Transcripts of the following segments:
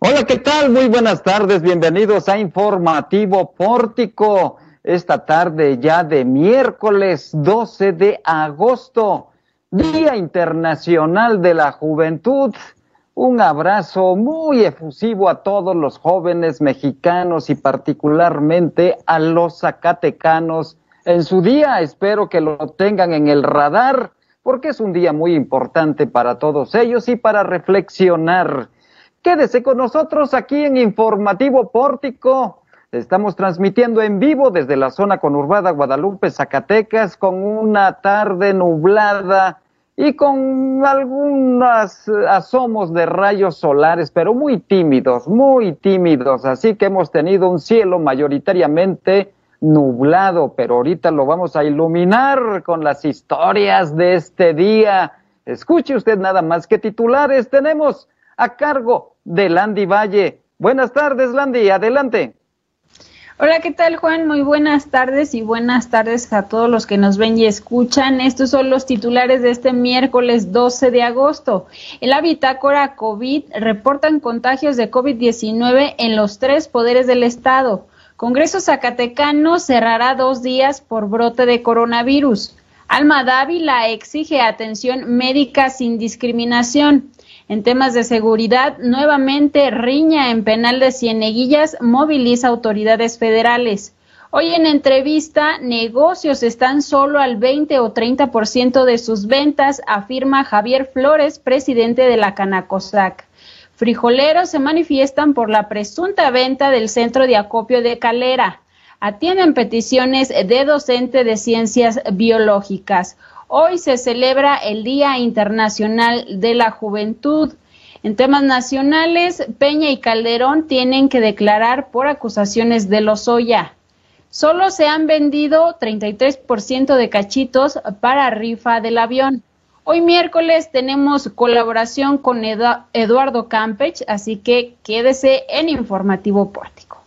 Hola, ¿qué tal? Muy buenas tardes, bienvenidos a Informativo Pórtico. Esta tarde ya de miércoles 12 de agosto, Día Internacional de la Juventud. Un abrazo muy efusivo a todos los jóvenes mexicanos y particularmente a los zacatecanos. En su día espero que lo tengan en el radar porque es un día muy importante para todos ellos y para reflexionar. Quédese con nosotros aquí en Informativo Pórtico. Estamos transmitiendo en vivo desde la zona conurbada Guadalupe, Zacatecas, con una tarde nublada y con algunos asomos de rayos solares, pero muy tímidos, muy tímidos. Así que hemos tenido un cielo mayoritariamente nublado, pero ahorita lo vamos a iluminar con las historias de este día. Escuche usted nada más que titulares tenemos a cargo de Landy Valle. Buenas tardes, Landy, adelante. Hola, ¿qué tal Juan? Muy buenas tardes y buenas tardes a todos los que nos ven y escuchan. Estos son los titulares de este miércoles 12 de agosto. En la bitácora COVID reportan contagios de COVID-19 en los tres poderes del Estado. Congreso Zacatecano cerrará dos días por brote de coronavirus. Alma Dávila exige atención médica sin discriminación. En temas de seguridad, nuevamente riña en penal de Cieneguillas moviliza autoridades federales. Hoy en entrevista, negocios están solo al 20 o 30% de sus ventas, afirma Javier Flores, presidente de la Canacosac. Frijoleros se manifiestan por la presunta venta del centro de acopio de Calera. Atienden peticiones de docente de ciencias biológicas. Hoy se celebra el Día Internacional de la Juventud. En temas nacionales, Peña y Calderón tienen que declarar por acusaciones de Lozoya. Solo se han vendido 33% de cachitos para rifa del avión. Hoy miércoles tenemos colaboración con Eduardo Campech, así que quédese en Informativo Pórtico.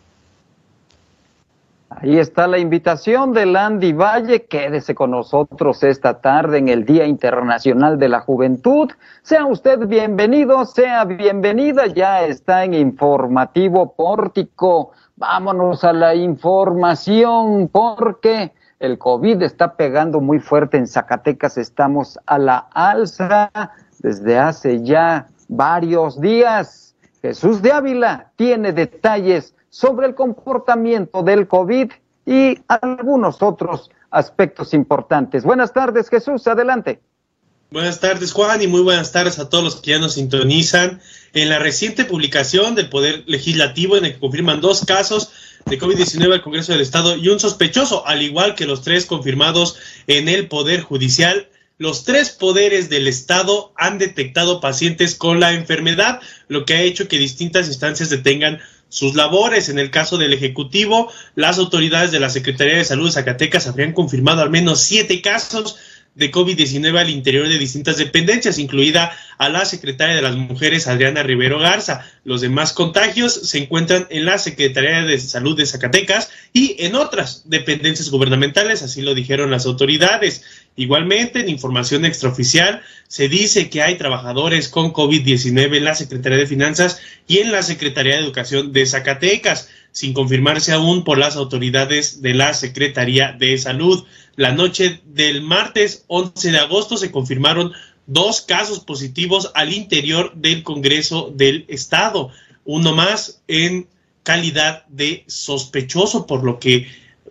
Ahí está la invitación de Landy Valle. Quédese con nosotros esta tarde en el Día Internacional de la Juventud. Sea usted bienvenido, sea bienvenida. Ya está en Informativo Pórtico. Vámonos a la información porque el COVID está pegando muy fuerte en Zacatecas. Estamos a la alza desde hace ya varios días. Jesús de Ávila tiene detalles sobre el comportamiento del COVID y algunos otros aspectos importantes. Buenas tardes, Jesús, adelante. Buenas tardes, Juan, y muy buenas tardes a todos los que ya nos sintonizan. En la reciente publicación del Poder Legislativo, en el que confirman dos casos de COVID-19 al Congreso del Estado y un sospechoso, al igual que los tres confirmados en el Poder Judicial, los tres poderes del Estado han detectado pacientes con la enfermedad, lo que ha hecho que distintas instancias detengan sus labores. En el caso del Ejecutivo, las autoridades de la Secretaría de Salud de Zacatecas habrían confirmado al menos siete casos de COVID-19 al interior de distintas dependencias, incluida a la secretaria de las Mujeres, Adriana Rivero Garza. Los demás contagios se encuentran en la Secretaría de Salud de Zacatecas y en otras dependencias gubernamentales, así lo dijeron las autoridades. Igualmente, en información extraoficial, se dice que hay trabajadores con COVID-19 en la Secretaría de Finanzas y en la Secretaría de Educación de Zacatecas, sin confirmarse aún por las autoridades de la Secretaría de Salud. La noche del martes 11 de agosto se confirmaron dos casos positivos al interior del Congreso del Estado, uno más en calidad de sospechoso, por lo que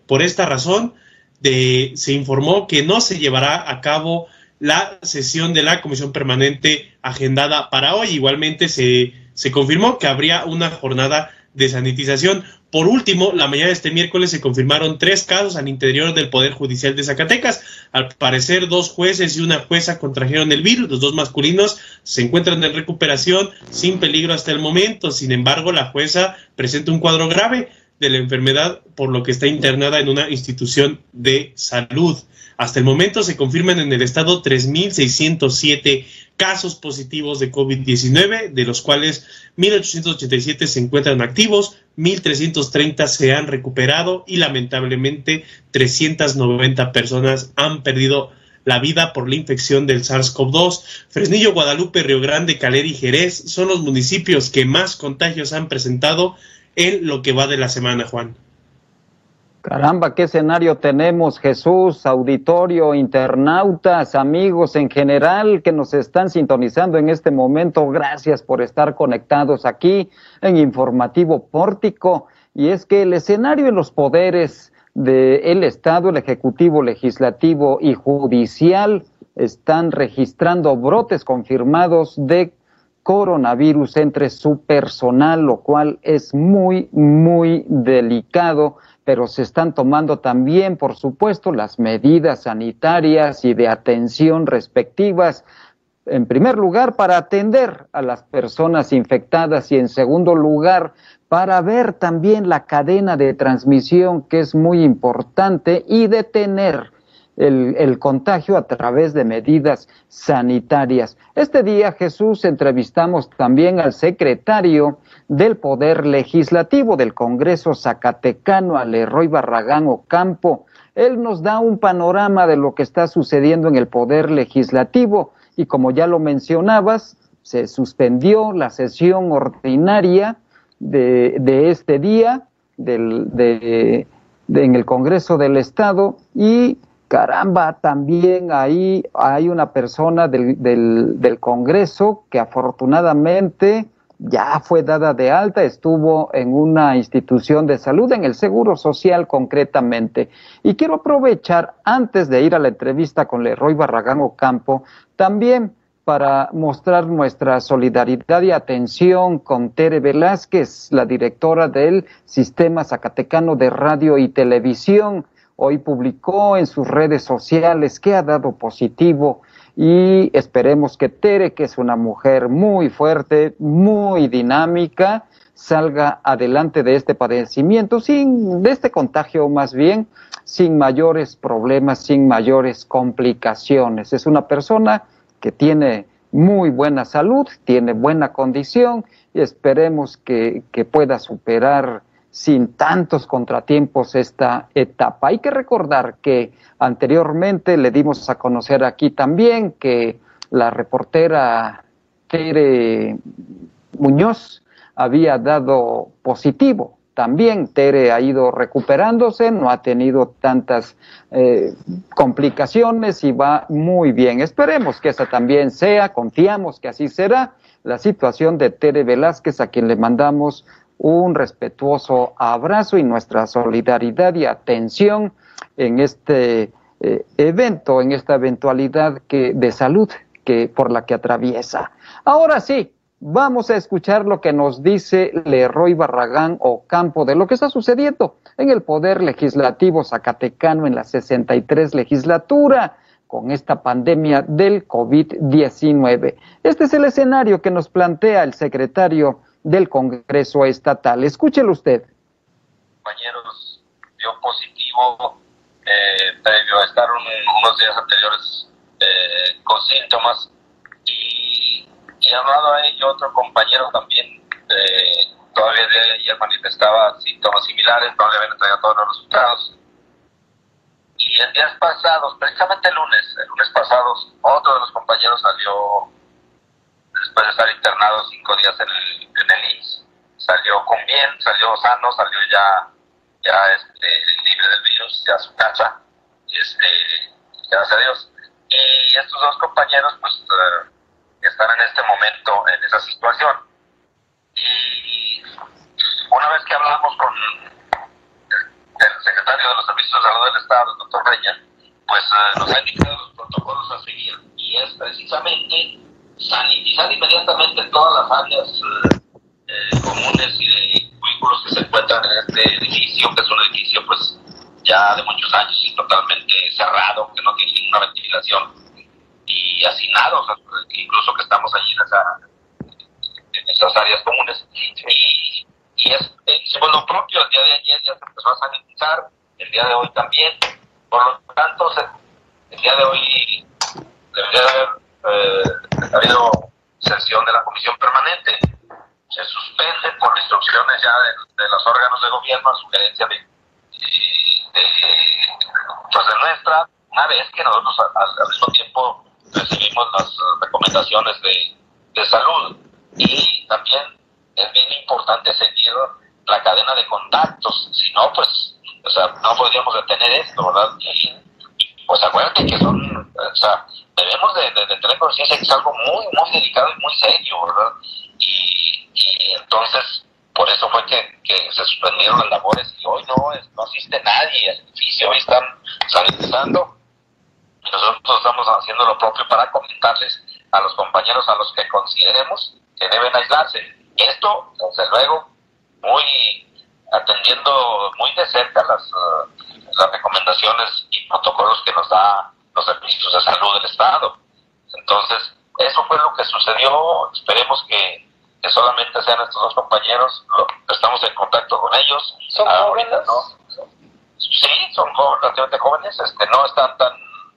por esta razón se informó que no se llevará a cabo la sesión de la comisión permanente agendada para hoy. Igualmente se, se confirmó que habría una jornada de sanitización. Por último, la mañana de este miércoles se confirmaron tres casos al interior del Poder Judicial de Zacatecas. Al parecer, dos jueces y una jueza contrajeron el virus. Los dos masculinos se encuentran en recuperación sin peligro hasta el momento. Sin embargo, la jueza presenta un cuadro grave de la enfermedad, por lo que está internada en una institución de salud. Hasta el momento se confirman en el estado 3.607 casos positivos de COVID-19, de los cuales 1.887 se encuentran activos, 1.330 se han recuperado y lamentablemente 390 personas han perdido la vida por la infección del SARS-CoV-2. Fresnillo, Guadalupe, Río Grande, Calera y Jerez son los municipios que más contagios han presentado en lo que va de la semana, Juan. Caramba, qué escenario tenemos, Jesús, auditorio, internautas, amigos en general que nos están sintonizando en este momento. Gracias por estar conectados aquí en Informativo Pórtico. Y es que el escenario en los poderes del Estado, el Ejecutivo, Legislativo y Judicial están registrando brotes confirmados de coronavirus entre su personal, lo cual es muy, muy delicado pero se están tomando también, por supuesto, las medidas sanitarias y de atención respectivas, en primer lugar, para atender a las personas infectadas y en segundo lugar, para ver también la cadena de transmisión, que es muy importante, y detener el, contagio a través de medidas sanitarias. Este día, Jesús, entrevistamos también al secretario del Poder Legislativo del Congreso Zacatecano, a Leroy Barragán Ocampo. Él nos da un panorama de lo que está sucediendo en el Poder Legislativo y como ya lo mencionabas, se suspendió la sesión ordinaria de, de este día del, de, en el Congreso del Estado y caramba, también ahí hay una persona del, del, Congreso que afortunadamente ya fue dada de alta, estuvo en una institución de salud, en el Seguro Social concretamente. Y quiero aprovechar, antes de ir a la entrevista con Leroy Barragán Ocampo, también para mostrar nuestra solidaridad y atención con Tere Velázquez, la directora del Sistema Zacatecano de Radio y Televisión. Hoy publicó en sus redes sociales que ha dado positivo y esperemos que Tere, que es una mujer muy fuerte, muy dinámica, salga adelante de este padecimiento, sin, de este contagio más bien, sin mayores problemas, sin mayores complicaciones. Es una persona que tiene muy buena salud, tiene buena condición y esperemos que, que pueda superar sin tantos contratiempos esta etapa. Hay que recordar que anteriormente le dimos a conocer aquí también que la reportera Tere Muñoz había dado positivo. También Tere ha ido recuperándose, no ha tenido tantas eh, complicaciones y va muy bien. Esperemos que esa también sea, confiamos que así será la situación de Tere Velázquez, a quien le mandamos un respetuoso abrazo y nuestra solidaridad y atención en este eh, evento, en esta eventualidad que, de salud que, por la que atraviesa. Ahora sí, vamos a escuchar lo que nos dice Leroy Barragán Ocampo de lo que está sucediendo en el Poder Legislativo Zacatecano en la 63 legislatura con esta pandemia del COVID-19. Este es el escenario que nos plantea el secretario del Congreso Estatal. Escúchelo usted. Compañeros, dio positivo eh, previo a estar unos días anteriores eh, con síntomas y, y lado a ello otro compañero también eh, todavía de manifestaba síntomas similares, le habían entregado todos los resultados. Y en días pasados, precisamente el lunes, el lunes pasados, otro de los compañeros salió después de estar internado cinco días en el, en salió con bien, salió sano, salió ya, ya este, libre del virus, ya a su casa, este, gracias a Dios. Y estos dos compañeros, pues, uh, están en este momento en esa situación. Y una vez que hablamos con el secretario de los Servicios de Salud del Estado, el doctor Reña, pues uh, nos ha indicado los protocolos a seguir. Y es precisamente sanitizar inmediatamente todas las áreas eh, eh, comunes y de vehículos que se encuentran en este edificio, que es un edificio pues ya de muchos años y totalmente cerrado, que no tiene ninguna ventilación, y hacinados, incluso que estamos allí en, esa, en esas áreas comunes. Y, es, hicimos lo propio, el día de ayer ya se empezó a sanitizar, el día de hoy también, por lo tanto, el día de hoy debería haber eh, ha habido sesión de la comisión permanente, se suspende por instrucciones ya de, los órganos de gobierno a sugerencia de, de, pues nuestra, una vez que nosotros al, mismo tiempo recibimos las recomendaciones de, de salud y también es bien importante seguir la cadena de contactos, si no, pues, o sea, no podríamos detener esto, ¿verdad? Y, pues acuérdate que son, o sea, debemos de, tener conciencia que es algo muy, muy delicado y muy serio, ¿verdad? Y, y entonces, por eso fue que, que, se suspendieron las labores y hoy no, no asiste nadie al edificio, hoy están sanitizando nosotros estamos haciendo lo propio para comentarles a los compañeros a los que consideremos que deben aislarse. Esto, desde luego, muy atendiendo muy de cerca las, las recomendaciones y protocolos que nos da los servicios de salud del Estado. Entonces, eso fue lo que sucedió. Esperemos que, solamente sean estos dos compañeros. estamos en contacto con ellos. ¿Son jóvenes? Sí, son relativamente jóvenes. Este, no están tan,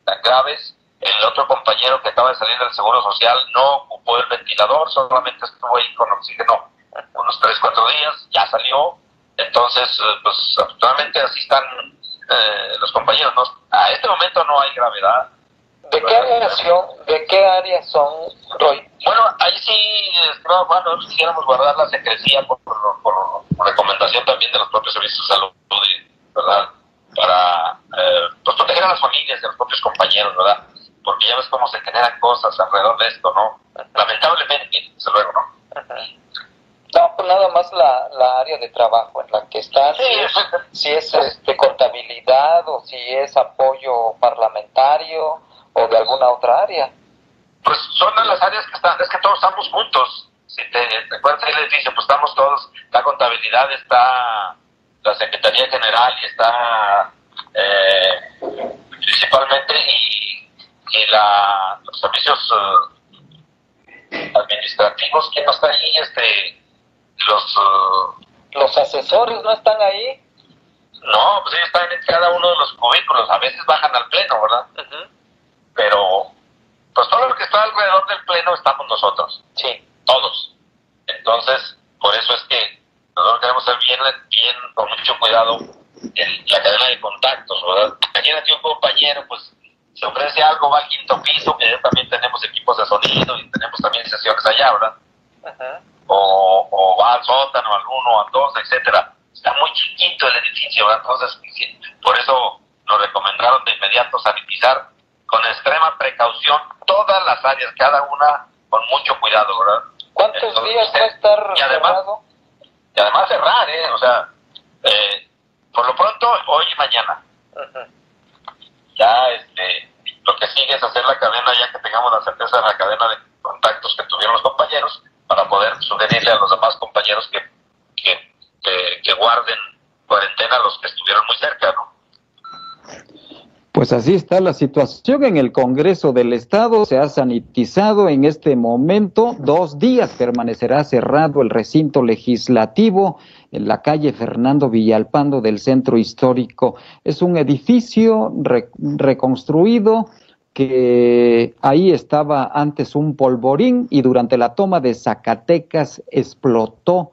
tan graves. El otro compañero que acaba de salir del Seguro Social no ocupó el ventilador, solamente estuvo ahí con oxígeno unos 3, 4 días, ya salió. Entonces, eh, pues afortunadamente así están eh, los compañeros. ¿no? A este momento no hay gravedad. ¿De qué área son, de qué área son, Roy? Bueno, ahí sí, bueno, quisiéramos guardar la secrecía por, por, recomendación también de los propios servicios de salud, ¿verdad? Para eh, pues proteger a las familias de los propios compañeros, ¿verdad? Porque ya ves cómo se generan cosas alrededor de esto, ¿no? Lamentablemente, desde luego, ¿no? No, pues nada más la, la área de trabajo en la que está, si es, si es este, contabilidad o si es apoyo parlamentario o de alguna otra área. Pues son las áreas que están, es que todos estamos juntos. Si te, te acuerdas ahí les dice, pues estamos todos, la contabilidad está, la Secretaría General y está eh, principalmente y, y la, los servicios eh, administrativos, ¿quién no está ahí? Este, los... Uh, ¿Los asesores no están ahí? No, pues ellos están en cada uno de los cubículos, a veces bajan al pleno, ¿verdad? Pero, pues todo lo que está alrededor del pleno estamos nosotros. Sí. Todos. Entonces, por eso es que nosotros queremos ser bien, bien con mucho cuidado en la cadena de contactos, ¿verdad? Imagínate un compañero, pues, se ofrece algo, va al quinto piso, que también 1, a 2, etcétera. Está muy chiquito el edificio, ¿verdad? entonces por eso nos recomendaron de inmediato sanitizar con extrema precaución todas las áreas, cada una con mucho cuidado, ¿verdad? ¿Cuántos días va a eh, estar y además, cerrado? Y además cerrar, ¿eh? O sea, eh, por lo pronto, hoy y mañana. Ya, este, lo que sigue es hacer la cadena, ya que tengamos la certeza de la cadena de contactos que tuvieron los compañeros, para poder sugerirle a los demás compañeros que que, guarden cuarentena los que estuvieron muy cerca, Pues así está la situación en el Congreso del Estado. Se ha sanitizado en este momento. Dos días permanecerá cerrado el recinto legislativo en la calle Fernando Villalpando del centro histórico. Es un edificio reconstruido que ahí estaba antes un polvorín y durante la toma de Zacatecas explotó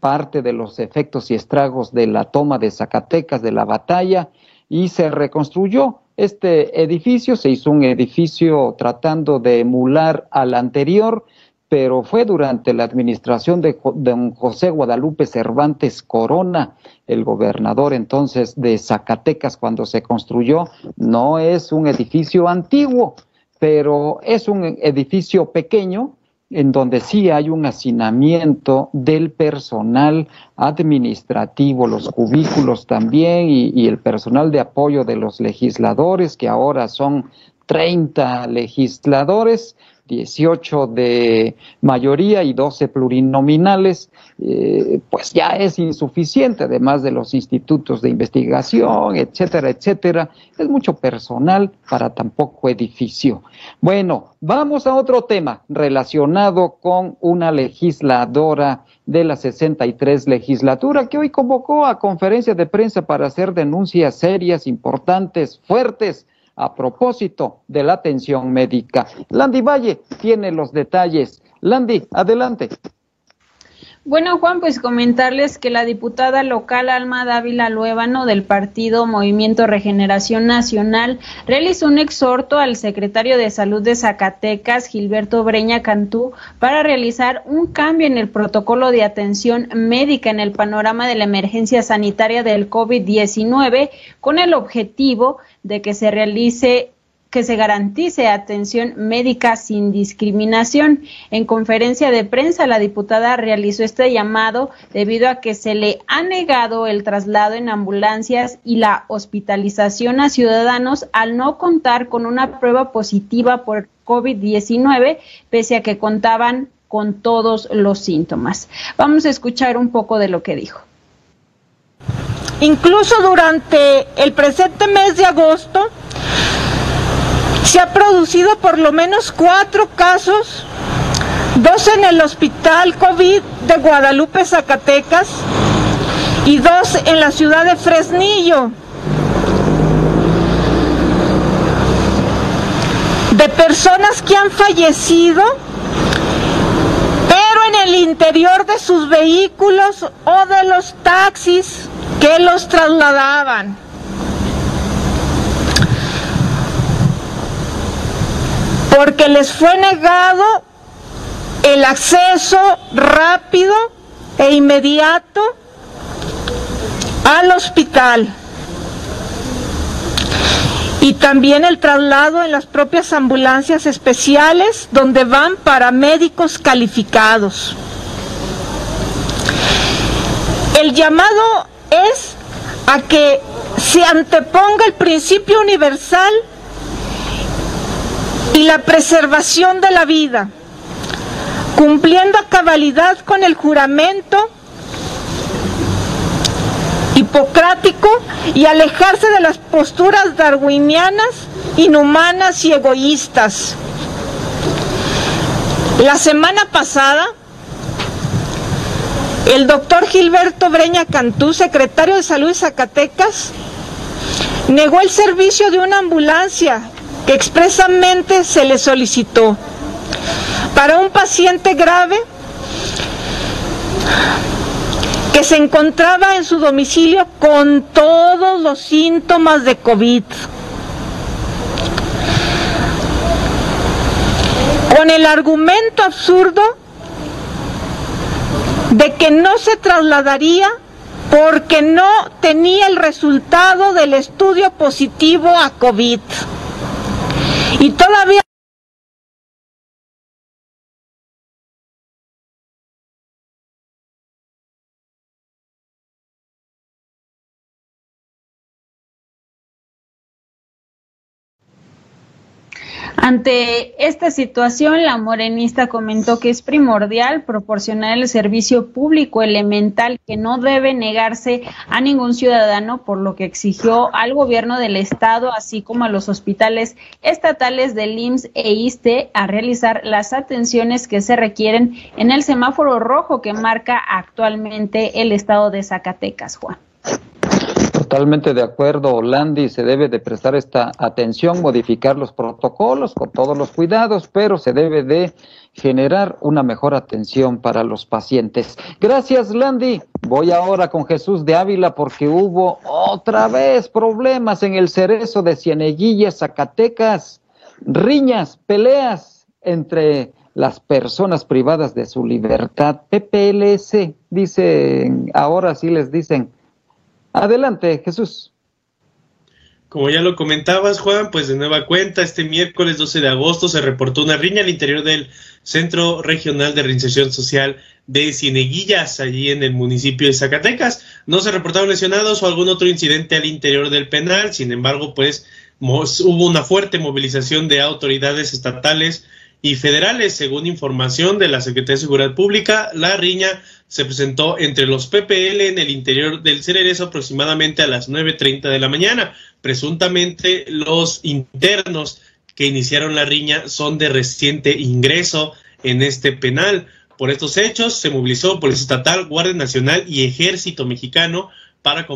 parte de los efectos y estragos de la toma de Zacatecas, de la batalla, y se reconstruyó este edificio, se hizo un edificio tratando de emular al anterior, pero fue durante la administración de don José Guadalupe Cervantes Corona, el gobernador entonces de Zacatecas cuando se construyó. No es un edificio antiguo, pero es un edificio pequeño en donde sí hay un hacinamiento del personal administrativo, los cubículos también y, y el personal de apoyo de los legisladores, que ahora son 30 legisladores 18 de mayoría y 12 plurinominales, eh, pues ya es insuficiente, además de los institutos de investigación, etcétera, etcétera. Es mucho personal para tan poco edificio. Bueno, vamos a otro tema relacionado con una legisladora de la 63 legislatura que hoy convocó a conferencia de prensa para hacer denuncias serias, importantes, fuertes a propósito de la atención médica. Landy Valle tiene los detalles. Landy, adelante. Bueno, Juan, pues comentarles que la diputada local Alma Dávila Luébano del partido Movimiento Regeneración Nacional realizó un exhorto al secretario de Salud de Zacatecas, Gilberto Breña Cantú, para realizar un cambio en el protocolo de atención médica en el panorama de la emergencia sanitaria del COVID-19 con el objetivo de que se realice que se garantice atención médica sin discriminación. En conferencia de prensa, la diputada realizó este llamado debido a que se le ha negado el traslado en ambulancias y la hospitalización a ciudadanos al no contar con una prueba positiva por COVID-19, pese a que contaban con todos los síntomas. Vamos a escuchar un poco de lo que dijo. Incluso durante el presente mes de agosto, se ha producido por lo menos cuatro casos, dos en el Hospital COVID de Guadalupe, Zacatecas, y dos en la ciudad de Fresnillo. De personas que han fallecido, pero en el interior de sus vehículos o de los taxis que los trasladaban. Porque les fue negado el acceso rápido e inmediato al hospital y también el traslado en las propias ambulancias especiales donde van paramédicos calificados. El llamado es a que se anteponga el principio universal y la preservación de la vida, cumpliendo a cabalidad con el juramento hipocrático y alejarse de las posturas darwinianas, inhumanas y egoístas. La semana pasada, el doctor Gilberto Breña Cantú, secretario de Salud de Zacatecas, negó el servicio de una ambulancia que expresamente se le solicitó para un paciente grave que se encontraba en su domicilio con todos los síntomas de COVID. Con el argumento absurdo de que no se trasladaría porque no tenía el resultado del estudio positivo a COVID. Y todavía Ante esta situación, la morenista comentó que es primordial proporcionar el servicio público elemental que no debe negarse a ningún ciudadano, por lo que exigió al gobierno del estado, así como a los hospitales estatales del IMSS e ISTE, a realizar las atenciones que se requieren en el semáforo rojo que marca actualmente el estado de Zacatecas, Juan. Totalmente de acuerdo, Landy, se debe de prestar esta atención, modificar los protocolos con todos los cuidados, pero se debe de generar una mejor atención para los pacientes. Gracias, Landy. Voy ahora con Jesús de Ávila porque hubo otra vez problemas en el cerezo de Cieneguillas, Zacatecas, riñas, peleas entre las personas privadas de su libertad. PPLS, dicen, ahora sí les dicen Adelante, Jesús. Como ya lo comentabas, Juan, pues de nueva cuenta, este miércoles 12 de agosto se reportó una riña al interior del Centro Regional de Reinserción Social de Cieneguillas, allí en el municipio de Zacatecas. No se reportaron lesionados o algún otro incidente al interior del penal, sin embargo, pues hubo una fuerte movilización de autoridades estatales y federales. Según información de la Secretaría de Seguridad Pública, la riña se presentó entre los PPL en el interior del Cererezo aproximadamente a las 9.30 de la mañana. Presuntamente los internos que iniciaron la riña son de reciente ingreso en este penal. Por estos hechos se movilizó Policía Estatal, Guardia Nacional y Ejército Mexicano para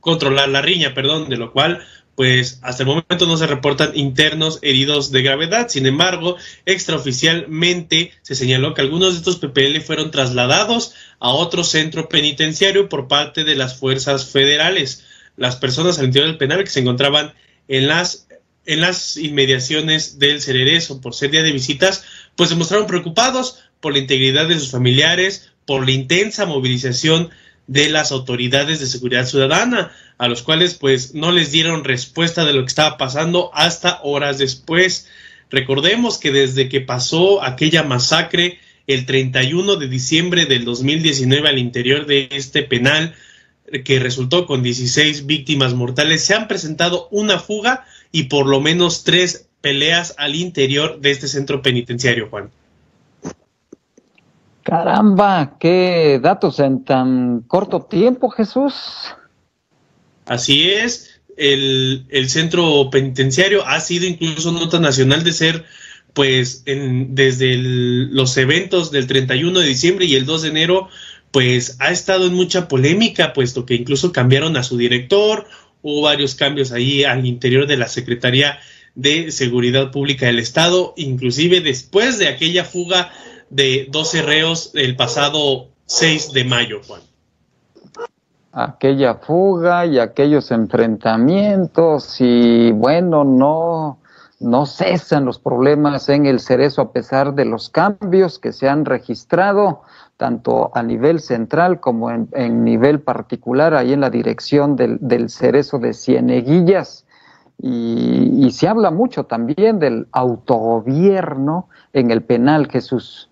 controlar la riña, perdón, de lo cual pues hasta el momento no se reportan internos heridos de gravedad. Sin embargo, extraoficialmente se señaló que algunos de estos PPL fueron trasladados a otro centro penitenciario por parte de las fuerzas federales. Las personas al interior del penal que se encontraban en las en las inmediaciones del Cererezo por ser día de visitas, pues se mostraron preocupados por la integridad de sus familiares, por la intensa movilización de las autoridades de seguridad ciudadana, a los cuales pues no les dieron respuesta de lo que estaba pasando hasta horas después. Recordemos que desde que pasó aquella masacre el 31 de diciembre del 2019 al interior de este penal, que resultó con 16 víctimas mortales, se han presentado una fuga y por lo menos tres peleas al interior de este centro penitenciario, Juan. Caramba, qué datos en tan corto tiempo, Jesús. Así es, el, centro penitenciario ha sido incluso nota nacional de ser, pues, en, desde los eventos del 31 de diciembre y el 2 de enero, pues ha estado en mucha polémica, puesto que incluso cambiaron a su director, hubo varios cambios ahí al interior de la Secretaría de Seguridad Pública del Estado, inclusive después de aquella fuga de 12 reos el pasado 6 de mayo, Juan. Aquella fuga y aquellos enfrentamientos y bueno, no, no cesan los problemas en el cerezo a pesar de los cambios que se han registrado tanto a nivel central como en, nivel particular, ahí en la dirección del, cerezo de Cieneguillas. Y, y, se habla mucho también del autogobierno en el penal, Jesús.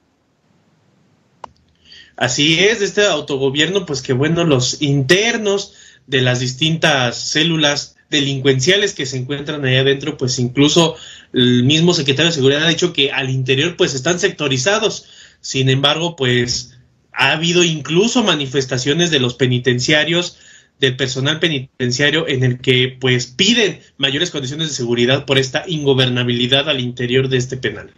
Así es, de este autogobierno, pues que bueno, los internos de las distintas células delincuenciales que se encuentran ahí adentro, pues incluso el mismo secretario de Seguridad ha dicho que al interior pues están sectorizados. Sin embargo, pues ha habido incluso manifestaciones de los penitenciarios, del personal penitenciario, en el que pues piden mayores condiciones de seguridad por esta ingobernabilidad al interior de este penal.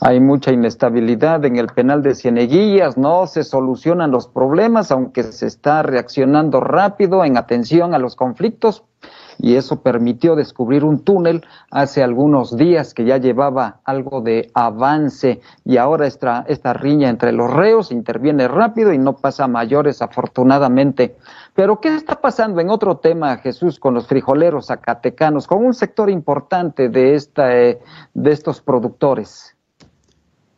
Hay mucha inestabilidad en el penal de Cieneguillas, no se solucionan los problemas, aunque se está reaccionando rápido en atención a los conflictos, y eso permitió descubrir un túnel hace algunos días que ya llevaba algo de avance y ahora esta, esta riña entre los reos interviene rápido y no pasa mayores afortunadamente. Pero ¿qué está pasando en otro tema, Jesús, con los frijoleros zacatecanos, con un sector importante de, esta, eh, de estos productores?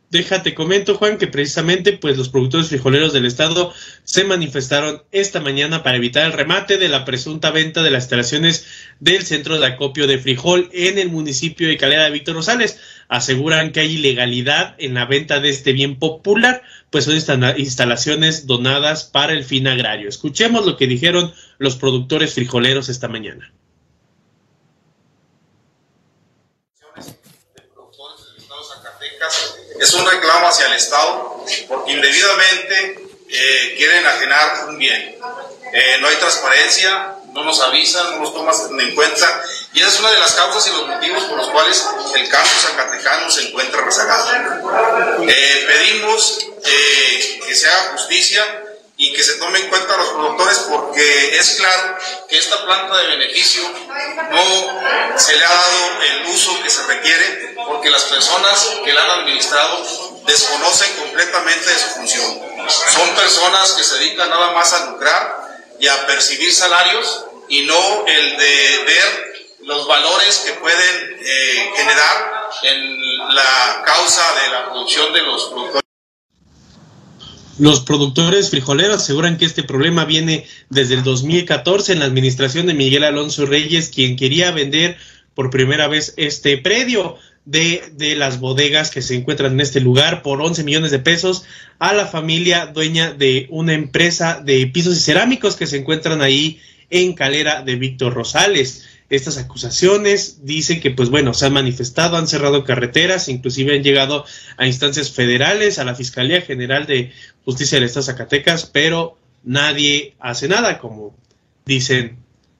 Déjate comento, Juan, que precisamente pues los productores frijoleros del estado se manifestaron esta mañana para evitar el remate de la presunta venta de las instalaciones del centro de acopio de frijol en el municipio de Calera de Víctor Rosales. Aseguran que hay ilegalidad en la venta de este bien popular, pues son instalaciones donadas para el fin agrario. Escuchemos lo que dijeron los productores frijoleros esta mañana. Es un reclamo hacia el Estado porque indebidamente eh, quieren ajenar un bien. Eh, no hay transparencia, no nos avisan, no nos toman en cuenta y esa es una de las causas y los motivos por los cuales el campo zacatecano se encuentra rezagado. Eh, pedimos que se haga justicia y que se tome en cuenta a los productores porque es claro que esta planta de beneficio no se le ha dado el uso que se requiere porque las personas que la han administrado desconocen completamente de su función. Son personas que se dedican nada más a lucrar y a percibir salarios y no el de ver los valores que pueden eh, generar en la causa de la producción de los productores. Los productores frijoleros aseguran que este problema viene desde el 2014 en la administración de Miguel Alonso Reyes, quien quería vender por primera vez este predio de, de, las bodegas que se encuentran en este lugar por 11 millones de pesos a la familia dueña de una empresa de pisos y cerámicos que se encuentran ahí en Calera de Víctor Rosales estas acusaciones. Dicen que, pues bueno, se han manifestado, han cerrado carreteras, inclusive han llegado a instancias federales, a la Fiscalía General de Justicia del Estado de Zacatecas, pero nadie hace nada, como dicen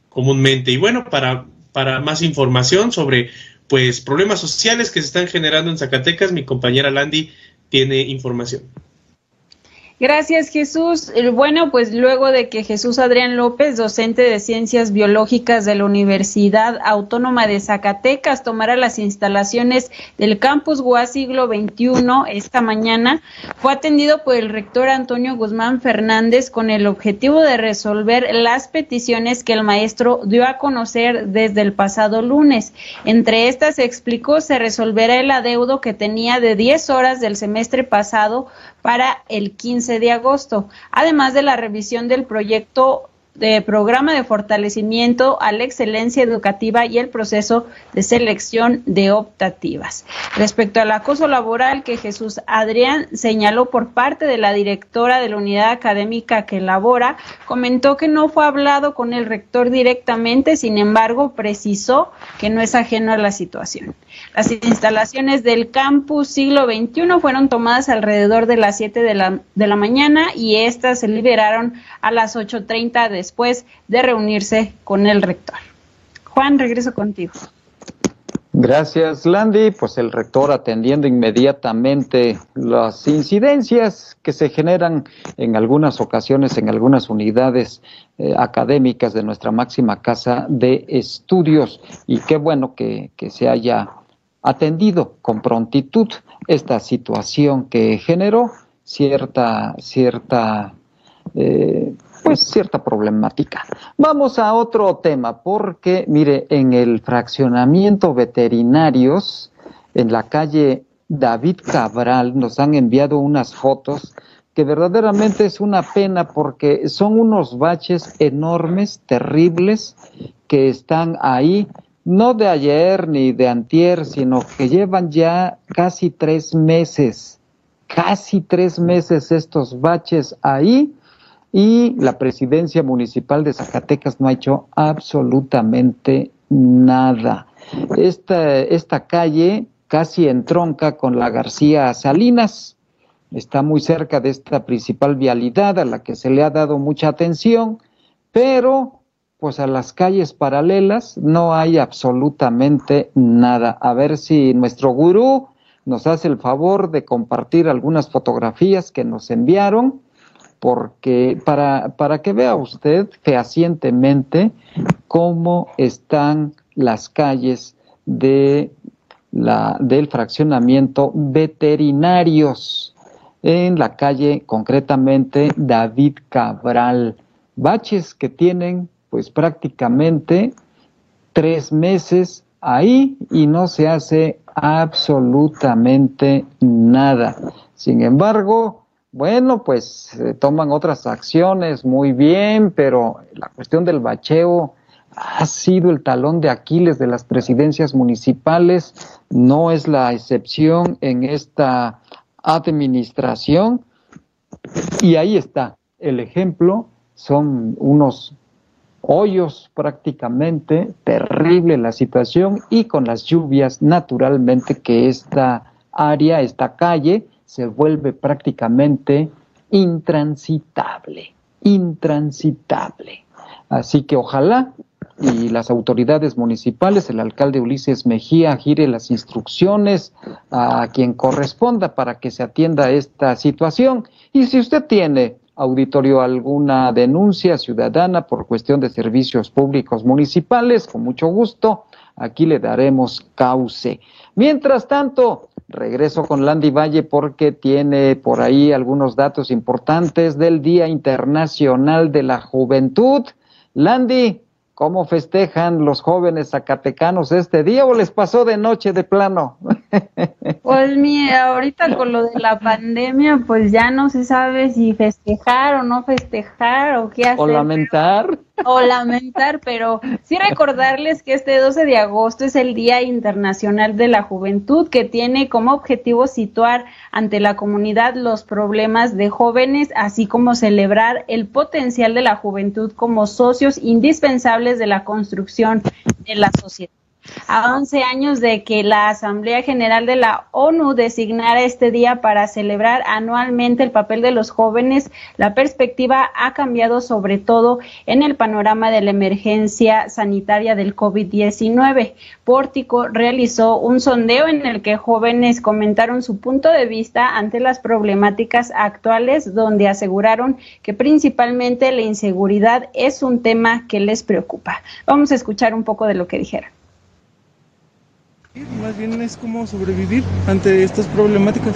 comúnmente. Y bueno, para, para más información sobre pues problemas sociales que se están generando en Zacatecas, mi compañera Landy tiene información. Gracias, Jesús. Bueno, pues luego de que Jesús Adrián López, docente de Ciencias Biológicas de la Universidad Autónoma de Zacatecas, tomara las instalaciones del campus GUA siglo XXI esta mañana, fue atendido por el rector Antonio Guzmán Fernández con el objetivo de resolver las peticiones que el maestro dio a conocer desde el pasado lunes. Entre estas, explicó, se resolverá el adeudo que tenía de 10 horas del semestre pasado para el 15 de agosto, además de la revisión del proyecto de programa de fortalecimiento a la excelencia educativa y el proceso de selección de optativas. Respecto al acoso laboral que Jesús Adrián señaló por parte de la directora de la unidad académica que elabora, comentó que no fue hablado con el rector directamente, sin embargo, precisó que no es ajeno a la situación. Las instalaciones del campus siglo XXI fueron tomadas alrededor de las 7 de la, de la mañana y estas se liberaron a las 8.30 de después de reunirse con el rector. Juan, regreso contigo. Gracias, Landy. Pues el rector atendiendo inmediatamente las incidencias que se generan en algunas ocasiones en algunas unidades eh, académicas de nuestra máxima casa de estudios. Y qué bueno que, que se haya atendido con prontitud esta situación que generó cierta, cierta eh, pues cierta problemática. Vamos a otro tema, porque mire, en el fraccionamiento veterinarios, en la calle David Cabral, nos han enviado unas fotos que verdaderamente es una pena porque son unos baches enormes, terribles, que están ahí, no de ayer ni de antier, sino que llevan ya casi tres meses, casi tres meses estos baches ahí y la presidencia municipal de Zacatecas no ha hecho absolutamente nada. Esta, calle casi entronca con la García Salinas, está muy cerca de esta principal vialidad a la que se le ha dado mucha atención, pero pues a las calles paralelas no hay absolutamente nada. A ver si nuestro gurú nos hace el favor de compartir algunas fotografías que nos enviaron porque para, para que vea usted fehacientemente cómo están las calles de la, del fraccionamiento veterinarios en la calle concretamente David Cabral. Baches que tienen pues prácticamente tres meses ahí y no se hace absolutamente nada. Sin embargo, bueno, pues se toman otras acciones muy bien, pero la cuestión del bacheo ha sido el talón de Aquiles de las presidencias municipales, no es la excepción en esta administración. Y ahí está el ejemplo, son unos hoyos prácticamente, terrible la situación y con las lluvias naturalmente que esta área, esta calle, se vuelve prácticamente intransitable, intransitable. Así que ojalá y las autoridades municipales, el alcalde Ulises Mejía, gire las instrucciones a quien corresponda para que se atienda esta situación. Y si usted tiene, auditorio, alguna denuncia ciudadana por cuestión de servicios públicos municipales, con mucho gusto, aquí le daremos cauce. Mientras tanto, Regreso con Landy Valle porque tiene por ahí algunos datos importantes del Día Internacional de la Juventud. Landy, ¿cómo festejan los jóvenes zacatecanos este día o les pasó de noche de plano? Pues mira, ahorita con lo de la pandemia, pues ya no se sabe si festejar o no festejar o qué hacer. O lamentar o lamentar, pero sí recordarles que este 12 de agosto es el Día Internacional de la Juventud que tiene como objetivo situar ante la comunidad los problemas de jóvenes, así como celebrar el potencial de la juventud como socios indispensables de la construcción de la sociedad. A 11 años de que la Asamblea General de la ONU designara este día para celebrar anualmente el papel de los jóvenes, la perspectiva ha cambiado sobre todo en el panorama de la emergencia sanitaria del COVID-19. Pórtico realizó un sondeo en el que jóvenes comentaron su punto de vista ante las problemáticas actuales, donde aseguraron que principalmente la inseguridad es un tema que les preocupa. Vamos a escuchar un poco de lo que dijeron. Más bien es como sobrevivir ante estas problemáticas.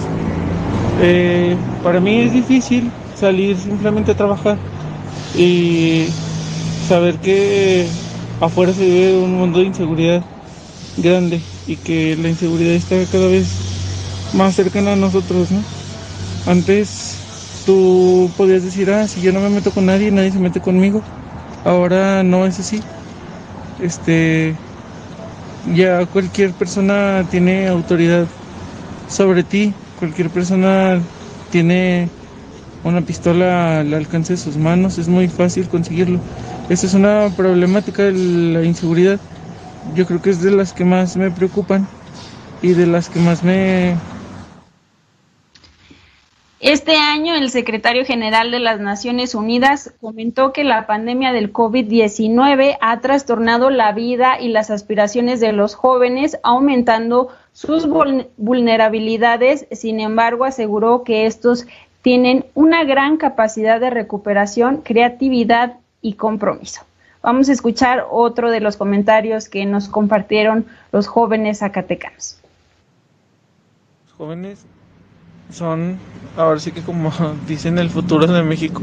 Eh, para mí es difícil salir simplemente a trabajar y saber que afuera se vive un mundo de inseguridad grande y que la inseguridad está cada vez más cercana a nosotros, ¿no? Antes tú podías decir, ah, si yo no me meto con nadie, nadie se mete conmigo. Ahora no es así. Este, ya cualquier persona tiene autoridad sobre ti, cualquier persona tiene una pistola al alcance de sus manos, es muy fácil conseguirlo. Esa es una problemática de la inseguridad. Yo creo que es de las que más me preocupan y de las que más me este año, el secretario general de las Naciones Unidas comentó que la pandemia del COVID-19 ha trastornado la vida y las aspiraciones de los jóvenes, aumentando sus vulnerabilidades. Sin embargo, aseguró que estos tienen una gran capacidad de recuperación, creatividad y compromiso. Vamos a escuchar otro de los comentarios que nos compartieron los jóvenes zacatecanos. Jóvenes son, ahora sí que como dicen, el futuro de México.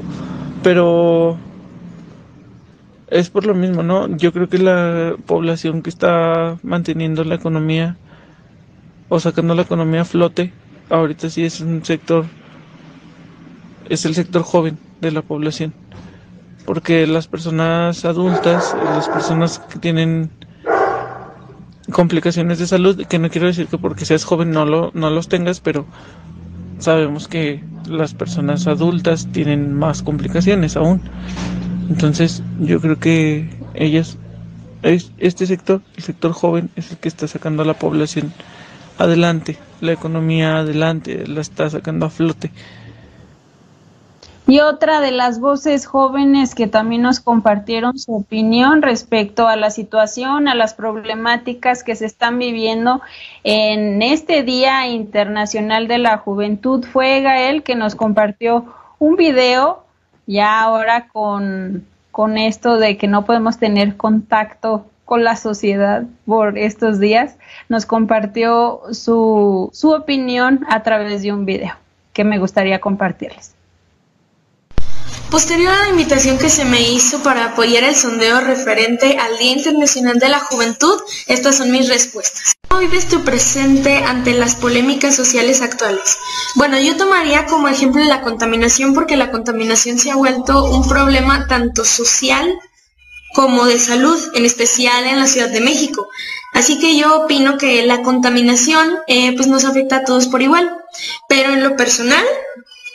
Pero es por lo mismo, ¿no? Yo creo que la población que está manteniendo la economía o sacando la economía a flote, ahorita sí es un sector, es el sector joven de la población. Porque las personas adultas, las personas que tienen complicaciones de salud, que no quiero decir que porque seas joven no, lo, no los tengas, pero sabemos que las personas adultas tienen más complicaciones aún. Entonces yo creo que ellas, este sector, el sector joven, es el que está sacando a la población adelante, la economía adelante, la está sacando a flote. Y otra de las voces jóvenes que también nos compartieron su opinión respecto a la situación, a las problemáticas que se están viviendo en este Día Internacional de la Juventud fue Gael, que nos compartió un video, ya ahora con, con esto de que no podemos tener contacto con la sociedad por estos días, nos compartió su, su opinión a través de un video que me gustaría compartirles. Posterior a la invitación que se me hizo para apoyar el sondeo referente al Día Internacional de la Juventud, estas son mis respuestas. ¿Cómo vives tu presente ante las polémicas sociales actuales? Bueno, yo tomaría como ejemplo la contaminación porque la contaminación se ha vuelto un problema tanto social como de salud, en especial en la Ciudad de México. Así que yo opino que la contaminación eh, pues nos afecta a todos por igual. Pero en lo personal,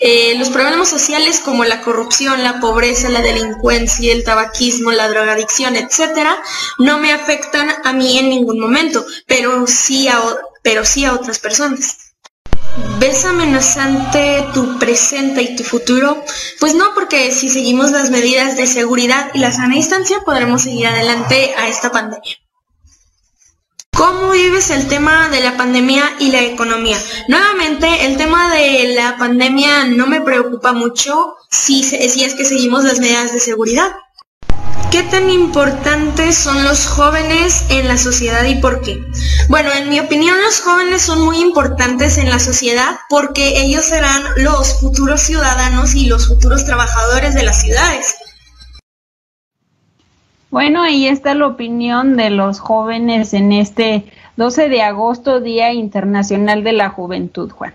eh, los problemas sociales como la corrupción, la pobreza, la delincuencia, el tabaquismo, la drogadicción, etcétera, no me afectan a mí en ningún momento, pero sí a, pero sí a otras personas. ¿Ves amenazante tu presente y tu futuro? Pues no, porque si seguimos las medidas de seguridad y la sana distancia podremos seguir adelante a esta pandemia. ¿Cómo vives el tema de la pandemia y la economía? Nuevamente, el tema de la pandemia no me preocupa mucho si, es que seguimos las medidas de seguridad. ¿Qué tan importantes son los jóvenes en la sociedad y por qué? Bueno, en mi opinión los jóvenes son muy importantes en la sociedad porque ellos serán los futuros ciudadanos y los futuros trabajadores de las ciudades. Bueno, ahí está la opinión de los jóvenes en este 12 de agosto, Día Internacional de la Juventud, Juan.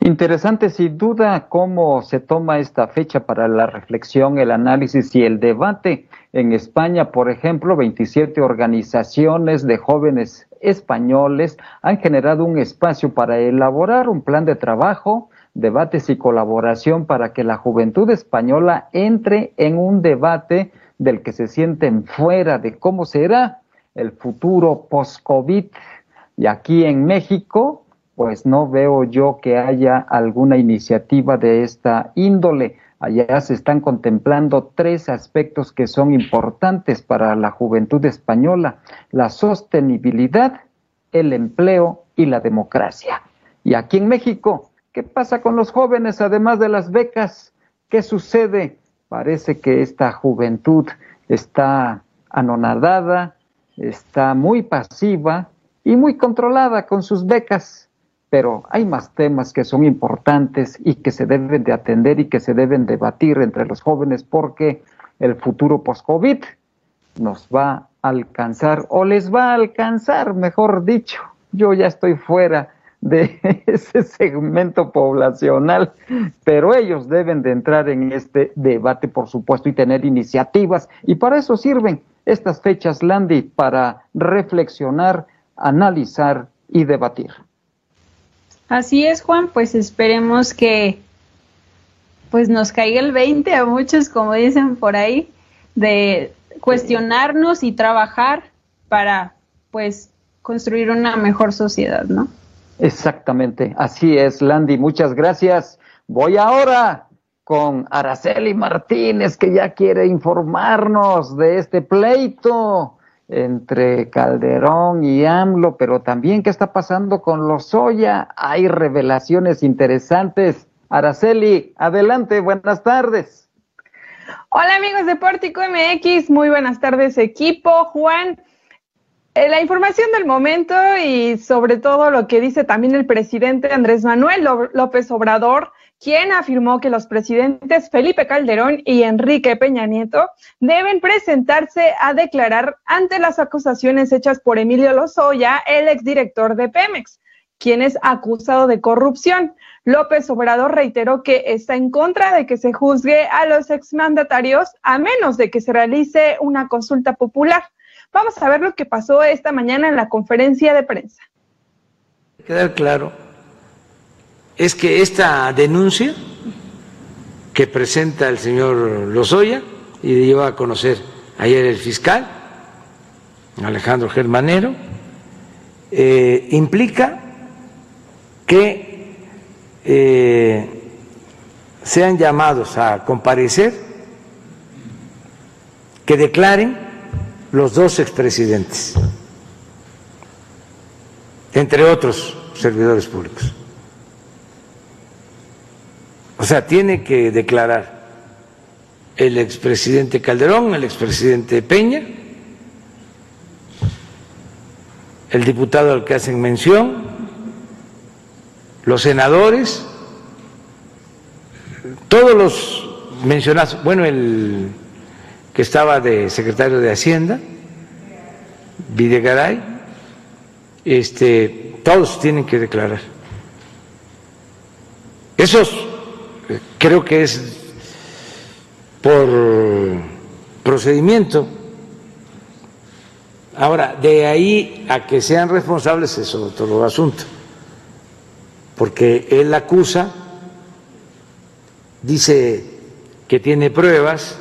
Interesante, sin duda, cómo se toma esta fecha para la reflexión, el análisis y el debate. En España, por ejemplo, 27 organizaciones de jóvenes españoles han generado un espacio para elaborar un plan de trabajo debates y colaboración para que la juventud española entre en un debate del que se sienten fuera de cómo será el futuro post-COVID. Y aquí en México, pues no veo yo que haya alguna iniciativa de esta índole. Allá se están contemplando tres aspectos que son importantes para la juventud española, la sostenibilidad, el empleo y la democracia. Y aquí en México, ¿qué pasa con los jóvenes además de las becas? ¿Qué sucede? Parece que esta juventud está anonadada, está muy pasiva y muy controlada con sus becas pero hay más temas que son importantes y que se deben de atender y que se deben debatir entre los jóvenes porque el futuro post-COVID nos va a alcanzar o les va a alcanzar, mejor dicho. Yo ya estoy fuera de ese segmento poblacional, pero ellos deben de entrar en este debate, por supuesto, y tener iniciativas. Y para eso sirven estas fechas, Landy, para reflexionar, analizar y debatir. Así es, Juan, pues esperemos que pues nos caiga el 20 a muchos, como dicen por ahí, de cuestionarnos y trabajar para pues construir una mejor sociedad, ¿no? Exactamente, así es, Landy, muchas gracias. Voy ahora con Araceli Martínez, que ya quiere informarnos de este pleito entre Calderón y AMLO, pero también qué está pasando con los Soya. Hay revelaciones interesantes. Araceli, adelante, buenas tardes. Hola amigos de Pórtico MX, muy buenas tardes equipo. Juan, la información del momento y sobre todo lo que dice también el presidente Andrés Manuel López Obrador quien afirmó que los presidentes Felipe Calderón y Enrique Peña Nieto deben presentarse a declarar ante las acusaciones hechas por Emilio Lozoya, el exdirector de Pemex, quien es acusado de corrupción. López Obrador reiteró que está en contra de que se juzgue a los exmandatarios a menos de que se realice una consulta popular. Vamos a ver lo que pasó esta mañana en la conferencia de prensa. Quedar claro es que esta denuncia que presenta el señor Lozoya y lleva a conocer ayer el fiscal Alejandro Germanero, eh, implica que eh, sean llamados a comparecer, que declaren los dos expresidentes, entre otros servidores públicos. O sea, tiene que declarar el expresidente Calderón, el expresidente Peña, el diputado al que hacen mención, los senadores, todos los mencionados, bueno, el que estaba de secretario de Hacienda, Videgaray, este, todos tienen que declarar. Esos creo que es por procedimiento. Ahora, de ahí a que sean responsables es otro asunto, porque él acusa, dice que tiene pruebas,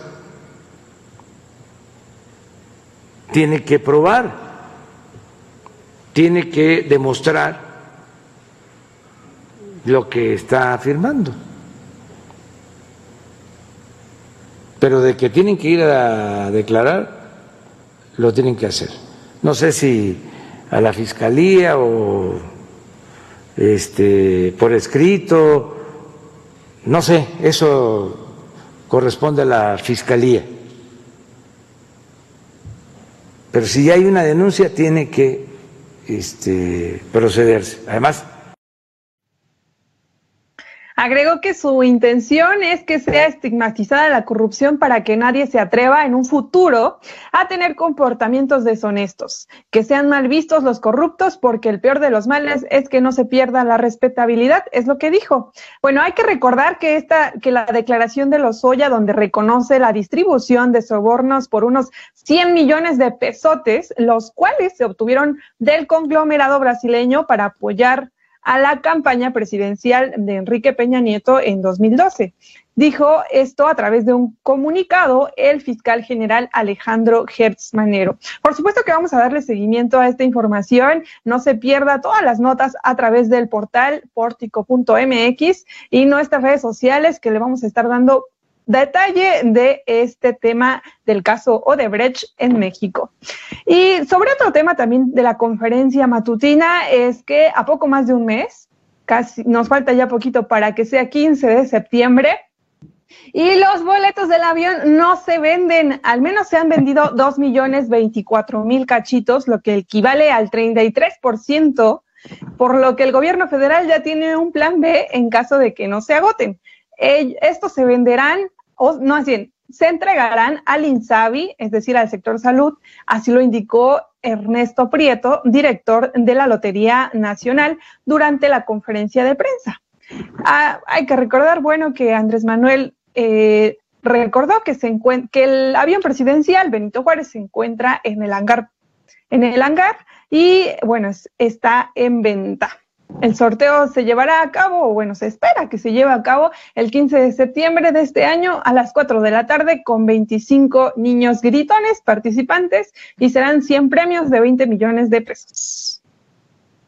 tiene que probar, tiene que demostrar lo que está afirmando. pero de que tienen que ir a declarar, lo tienen que hacer. No sé si a la fiscalía o este, por escrito, no sé, eso corresponde a la fiscalía. Pero si hay una denuncia, tiene que este, procederse. Además, Agregó que su intención es que sea estigmatizada la corrupción para que nadie se atreva en un futuro a tener comportamientos deshonestos, que sean mal vistos los corruptos porque el peor de los males es que no se pierda la respetabilidad, es lo que dijo. Bueno, hay que recordar que esta que la declaración de los Lozoya donde reconoce la distribución de sobornos por unos 100 millones de pesotes, los cuales se obtuvieron del conglomerado brasileño para apoyar a la campaña presidencial de Enrique Peña Nieto en 2012. Dijo esto a través de un comunicado el fiscal general Alejandro Hertz Manero. Por supuesto que vamos a darle seguimiento a esta información. No se pierda todas las notas a través del portal portico.mx y nuestras redes sociales que le vamos a estar dando detalle de este tema del caso Odebrecht en México. Y sobre otro tema también de la conferencia matutina es que a poco más de un mes, casi nos falta ya poquito para que sea 15 de septiembre, y los boletos del avión no se venden, al menos se han vendido 2 millones 24 mil cachitos, lo que equivale al 33%, por lo que el gobierno federal ya tiene un plan B en caso de que no se agoten. Estos se venderán, o no, así, se entregarán al INSABI, es decir, al sector salud, así lo indicó Ernesto Prieto, director de la Lotería Nacional, durante la conferencia de prensa. Ah, hay que recordar, bueno, que Andrés Manuel eh, recordó que, se que el avión presidencial Benito Juárez se encuentra en el hangar, en el hangar y bueno, está en venta. El sorteo se llevará a cabo, o bueno, se espera que se lleve a cabo el 15 de septiembre de este año a las 4 de la tarde con 25 niños gritones participantes y serán 100 premios de 20 millones de pesos.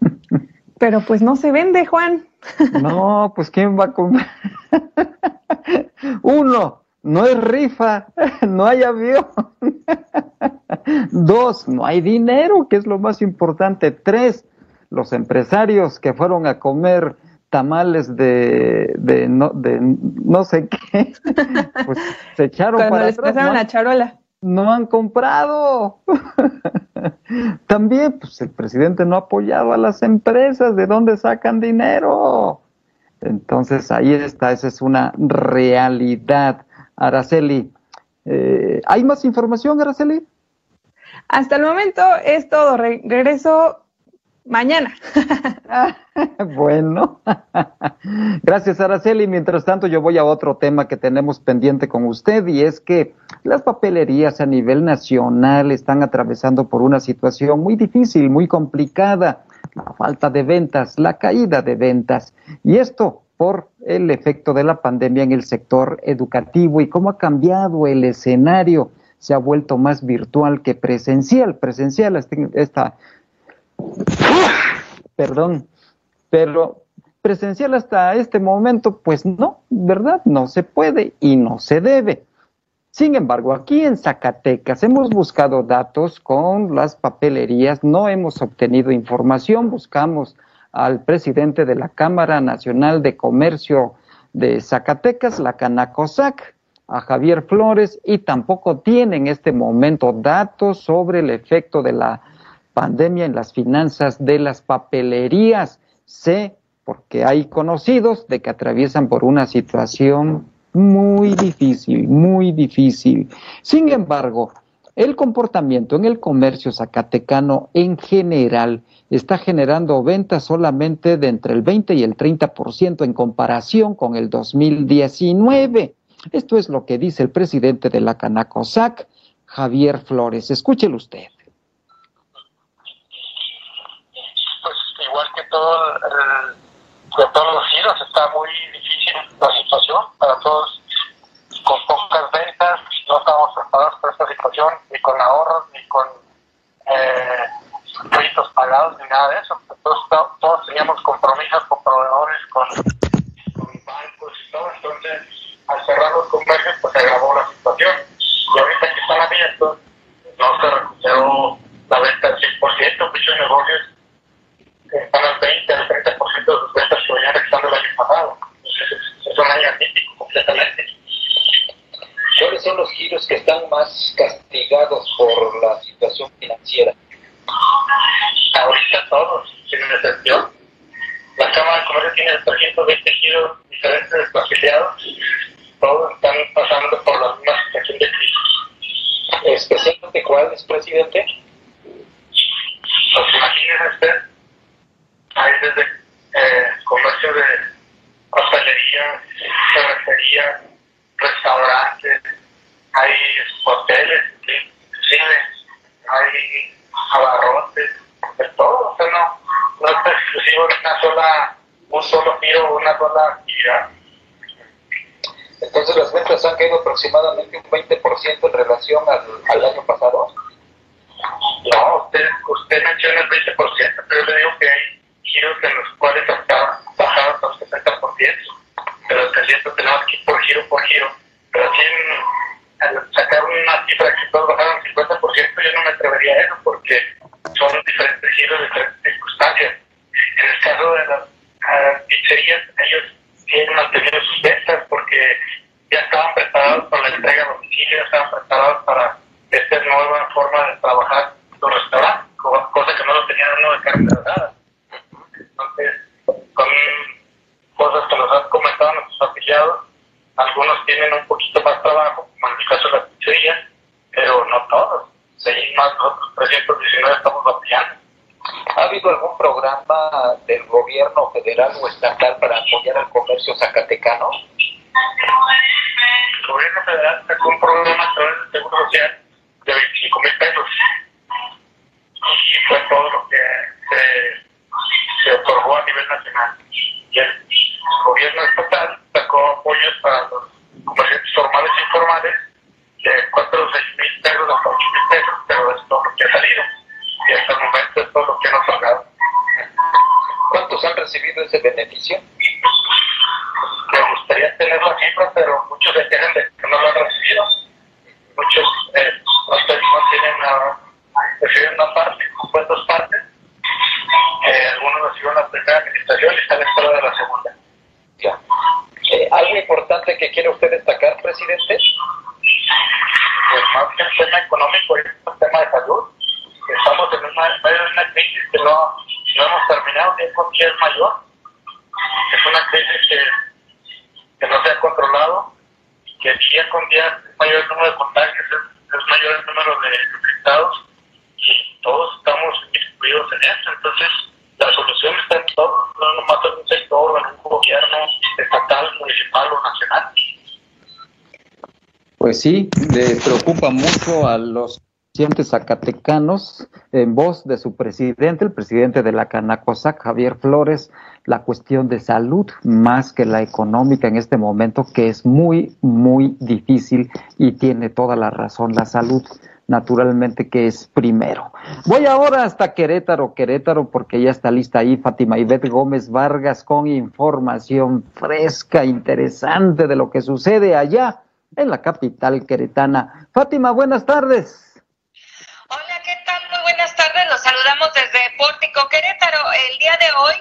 Pero pues no se vende, Juan. No, pues ¿quién va a comprar? Uno, no hay rifa, no hay avión. Dos, no hay dinero, que es lo más importante. Tres, los empresarios que fueron a comer tamales de, de, no, de no sé qué, pues se echaron Cuando les pasaron la charola. No han comprado. También, pues el presidente no ha apoyado a las empresas. ¿De dónde sacan dinero? Entonces ahí está, esa es una realidad. Araceli, eh, ¿hay más información, Araceli? Hasta el momento es todo. Regreso mañana. bueno, gracias Araceli. Mientras tanto, yo voy a otro tema que tenemos pendiente con usted y es que las papelerías a nivel nacional están atravesando por una situación muy difícil, muy complicada. La falta de ventas, la caída de ventas. Y esto por el efecto de la pandemia en el sector educativo y cómo ha cambiado el escenario. Se ha vuelto más virtual que presencial. Presencial esta Perdón, pero presencial hasta este momento, pues no, ¿verdad? No se puede y no se debe. Sin embargo, aquí en Zacatecas hemos buscado datos con las papelerías, no hemos obtenido información, buscamos al presidente de la Cámara Nacional de Comercio de Zacatecas, la Canacosac, a Javier Flores, y tampoco tiene en este momento datos sobre el efecto de la pandemia en las finanzas de las papelerías. Sé, porque hay conocidos de que atraviesan por una situación muy difícil, muy difícil. Sin embargo, el comportamiento en el comercio zacatecano en general está generando ventas solamente de entre el 20 y el 30% en comparación con el 2019. Esto es lo que dice el presidente de la Canacosac, Javier Flores. Escúchelo usted. igual que todo el, de todos los giros, está muy difícil la situación para todos, con pocas ventas, no estamos preparados para esta situación, ni con ahorros, ni con eh, créditos pagados, ni nada de eso. Todos, todos teníamos compromisos con proveedores, con, bancos y todo, entonces al cerrar los comercios pues agravó la situación. Y ahorita que están abiertos, no se recuperó la venta al 100%, muchos negocios están al 20, al 30% de sus ventas que venían realizando el año pasado. Entonces, es un año atípico completamente. ¿Cuáles son los giros que están más castigados por la situación financiera? Ahorita todos, sin excepción. La Cámara de Comercio tiene 320 giros diferentes afiliados. Todos están pasando por la misma situación de crisis. ¿Especialmente cuáles, presidente? Pues imagínese usted hay desde eh, comercio de hostelería, cervecería, restaurantes, hay hoteles, cines, hay abarrotes, de todo, o sea, no, no es exclusivo de una sola, un solo giro o una sola actividad. Entonces las ventas han caído aproximadamente un 20% en relación al, al año pasado. No, usted, usted menciona el 20%, pero yo le digo que hay giros en los cuales han bajado hasta el 70%, pero dependiendo tenemos que ir por giro por giro. Pero así al sacar una cifra que todos bajaron 50%, yo no me atrevería a eso porque son diferentes giros, diferentes circunstancias. En el caso de las pizzerías, ellos tienen mantenido sus ventas porque ya estaban preparados para la entrega a domicilio, ya estaban preparados para esta nueva forma de trabajar los restaurantes, cosa que no lo tenían uno de carne. Entonces, son cosas que nos han comentado nuestros afiliados. Algunos tienen un poquito más trabajo, como en el caso de las pizzerías, pero no todos. Seguimos más nosotros 319 estamos batallando. ¿Ha habido algún programa del gobierno federal o estatal para apoyar al comercio zacatecano? El gobierno federal sacó un programa a través del Seguro Social de 25 mil pesos. Y fue todo lo que se, se otorgó a nivel nacional. Y el gobierno estatal sacó apoyos para los comerciantes formales e informales de 4 o 6 mil pesos hasta 8 mil pesos, pero es todo lo que ha salido. Y hasta el momento es todo lo que han otorgado. ¿Cuántos han recibido ese beneficio? Me gustaría tener la cifra, pero muchos se quejan de que no lo han recibido. Muchos eh, no, no tienen nada, reciben una parte, pues dos partes. Eh, algunos reciben la primera administración y están en espera de la segunda. Ya. Eh, ¿Algo importante que quiere usted destacar, presidente? Pues más que el tema económico, es el tema de salud. Estamos en una, medio de una crisis que no, no hemos terminado, que es mayor. Es una crisis que, que no se ha controlado, que día con día es mayor el número de contagios, es, es mayor el número de infectados y todos estamos incluidos en esto. Entonces, la solución está en todo, no nomás en un sector o en un gobierno estatal, municipal o nacional. Pues sí, le preocupa mucho a los pacientes zacatecanos, en voz de su presidente, el presidente de la Canacosac, Javier Flores, la cuestión de salud más que la económica en este momento, que es muy, muy difícil y tiene toda la razón la salud naturalmente que es primero. Voy ahora hasta Querétaro, Querétaro, porque ya está lista ahí Fátima Ivette Gómez Vargas con información fresca, interesante de lo que sucede allá en la capital queretana. Fátima, buenas tardes. Hola, ¿qué tal? Muy buenas tardes. Los saludamos desde Pórtico Querétaro. El día de hoy,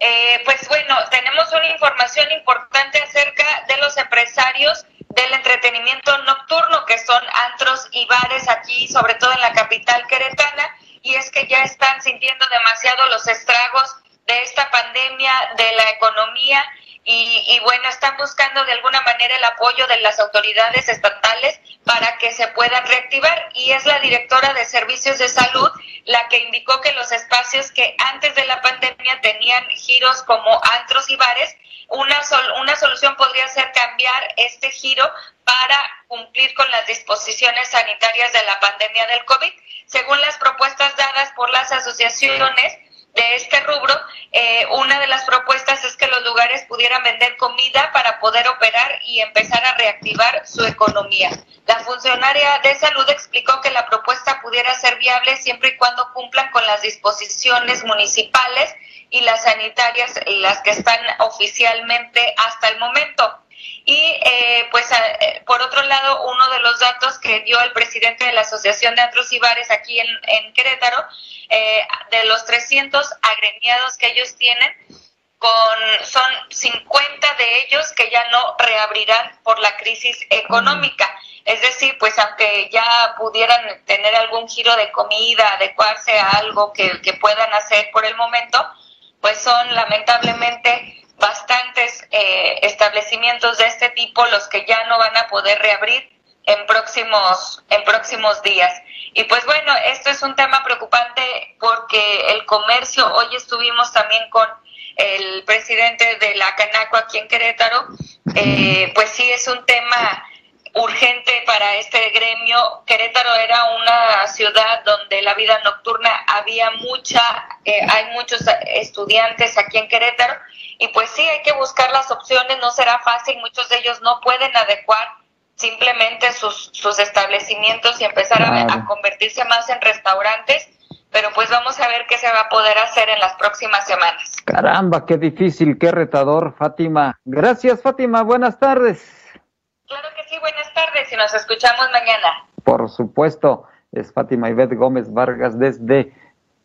eh, pues bueno, tenemos una información importante acerca de los empresarios del entretenimiento nocturno, que son antros y bares aquí, sobre todo en la capital queretana, y es que ya están sintiendo demasiado los estragos de esta pandemia, de la economía, y, y, bueno, están buscando de alguna manera el apoyo de las autoridades estatales para que se puedan reactivar. Y es la directora de Servicios de Salud la que indicó que los espacios que antes de la pandemia tenían giros como antros y bares, una, sol, una solución podría ser cambiar este giro para cumplir con las disposiciones sanitarias de la pandemia del COVID. Según las propuestas dadas por las asociaciones, de este rubro, eh, una de las propuestas es que los lugares pudieran vender comida para poder operar y empezar a reactivar su economía. La funcionaria de salud explicó que la propuesta pudiera ser viable siempre y cuando cumplan con las disposiciones municipales y las sanitarias, las que están oficialmente hasta el momento. Y eh, pues eh, por otro lado, uno de los datos que dio el presidente de la Asociación de Antros y Bares aquí en, en Querétaro, eh, de los 300 agremiados que ellos tienen, con son 50 de ellos que ya no reabrirán por la crisis económica. Es decir, pues aunque ya pudieran tener algún giro de comida, adecuarse a algo que, que puedan hacer por el momento, pues son lamentablemente bastantes eh, establecimientos de este tipo los que ya no van a poder reabrir en próximos en próximos días. Y pues bueno esto es un tema preocupante porque el comercio hoy estuvimos también con el presidente de la Canaco aquí en Querétaro eh, pues sí es un tema urgente para este gremio. Querétaro era una ciudad donde la vida nocturna había mucha, eh, hay muchos estudiantes aquí en Querétaro y pues sí, hay que buscar las opciones, no será fácil, muchos de ellos no pueden adecuar simplemente sus, sus establecimientos y empezar a, convertirse más en restaurantes, pero pues vamos a ver qué se va a poder hacer en las próximas semanas. Caramba, qué difícil, qué retador, Fátima. Gracias, Fátima, buenas tardes. Claro que sí, buenas tardes y nos escuchamos mañana. Por supuesto, es Fátima Ivette Gómez Vargas desde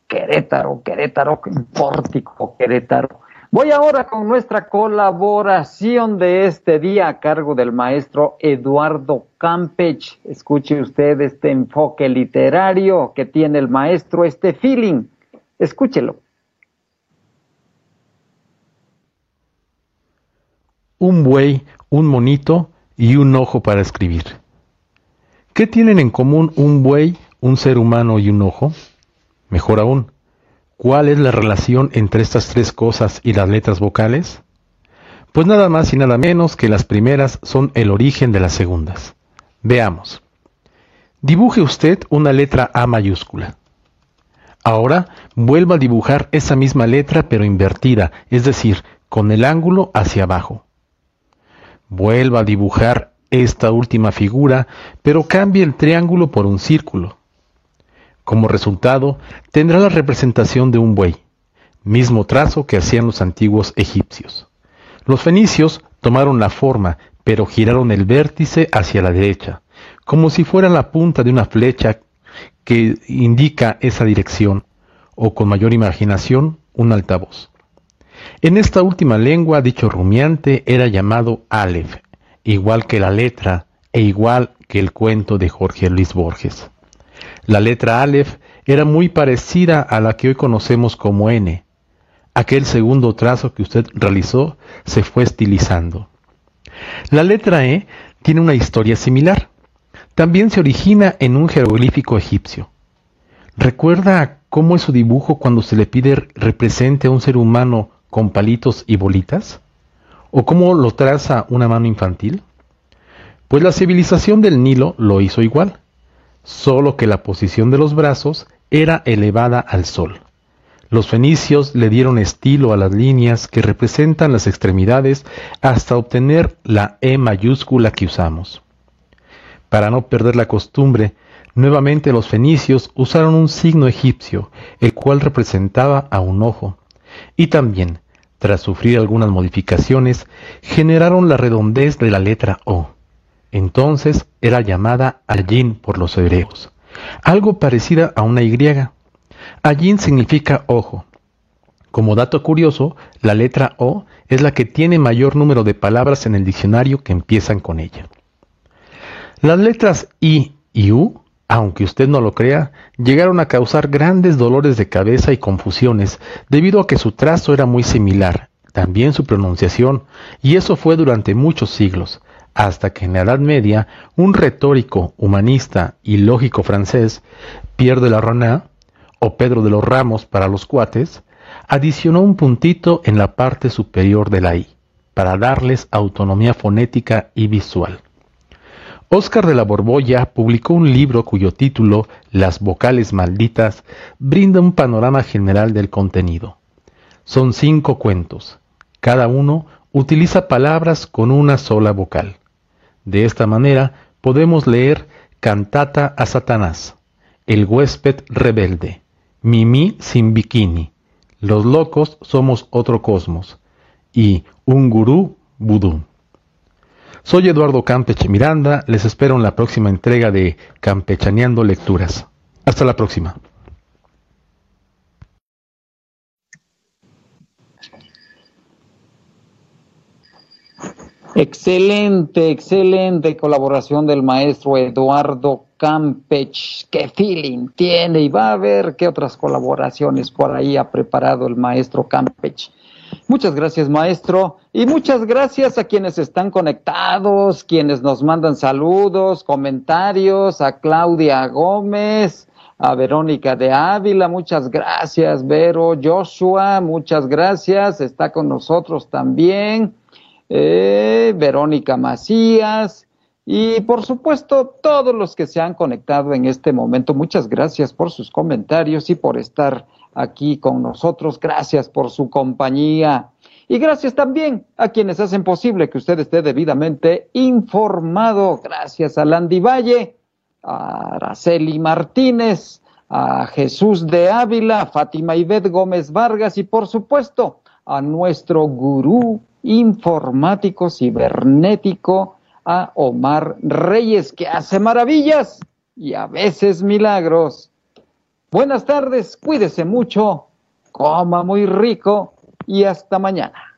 Querétaro, Querétaro, Pórtico, Querétaro. Voy ahora con nuestra colaboración de este día a cargo del maestro Eduardo Campech. Escuche usted este enfoque literario que tiene el maestro, este feeling. Escúchelo. Un buey, un monito y un ojo para escribir. ¿Qué tienen en común un buey, un ser humano y un ojo? Mejor aún, ¿Cuál es la relación entre estas tres cosas y las letras vocales? Pues nada más y nada menos que las primeras son el origen de las segundas. Veamos. Dibuje usted una letra A mayúscula. Ahora vuelva a dibujar esa misma letra pero invertida, es decir, con el ángulo hacia abajo. Vuelva a dibujar esta última figura, pero cambie el triángulo por un círculo. Como resultado, tendrá la representación de un buey, mismo trazo que hacían los antiguos egipcios. Los fenicios tomaron la forma, pero giraron el vértice hacia la derecha, como si fuera la punta de una flecha que indica esa dirección, o con mayor imaginación, un altavoz. En esta última lengua, dicho rumiante era llamado Aleph, igual que la letra e igual que el cuento de Jorge Luis Borges. La letra Aleph era muy parecida a la que hoy conocemos como N. Aquel segundo trazo que usted realizó se fue estilizando. La letra E tiene una historia similar. También se origina en un jeroglífico egipcio. ¿Recuerda cómo es su dibujo cuando se le pide represente a un ser humano con palitos y bolitas? ¿O cómo lo traza una mano infantil? Pues la civilización del Nilo lo hizo igual solo que la posición de los brazos era elevada al sol. Los fenicios le dieron estilo a las líneas que representan las extremidades hasta obtener la E mayúscula que usamos. Para no perder la costumbre, nuevamente los fenicios usaron un signo egipcio, el cual representaba a un ojo, y también, tras sufrir algunas modificaciones, generaron la redondez de la letra O. Entonces era llamada Allín por los hebreos, algo parecida a una Y. Allín significa ojo. Como dato curioso, la letra O es la que tiene mayor número de palabras en el diccionario que empiezan con ella. Las letras I y U, aunque usted no lo crea, llegaron a causar grandes dolores de cabeza y confusiones debido a que su trazo era muy similar, también su pronunciación, y eso fue durante muchos siglos, hasta que en la Edad Media un retórico, humanista y lógico francés, Pierre de la Rona, o Pedro de los Ramos para los cuates, adicionó un puntito en la parte superior de la I, para darles autonomía fonética y visual. Óscar de la Borbolla publicó un libro cuyo título, Las vocales malditas, brinda un panorama general del contenido. Son cinco cuentos. Cada uno utiliza palabras con una sola vocal. De esta manera podemos leer Cantata a Satanás, El huésped rebelde, Mimi sin bikini, Los locos somos otro cosmos y Un gurú vudú. Soy Eduardo Campech Miranda, les espero en la próxima entrega de Campechaneando Lecturas. Hasta la próxima. Excelente, excelente colaboración del maestro Eduardo Campech. Qué feeling tiene y va a ver qué otras colaboraciones por ahí ha preparado el maestro Campech. Muchas gracias, maestro, y muchas gracias a quienes están conectados, quienes nos mandan saludos, comentarios, a Claudia Gómez, a Verónica de Ávila, muchas gracias, Vero, Joshua, muchas gracias, está con nosotros también eh, Verónica Macías, Y por supuesto, todos los que se han conectado en este momento, muchas gracias por sus comentarios y por estar aquí con nosotros. Gracias por su compañía. Y gracias también a quienes hacen posible que usted esté debidamente informado. Gracias a Landy Valle, a Araceli Martínez, a Jesús de Ávila, a Fátima Ivette Gómez Vargas y por supuesto a nuestro gurú informático cibernético, a Omar Reyes, que hace maravillas y a veces milagros. Buenas tardes, cuídese mucho, coma muy rico y hasta mañana.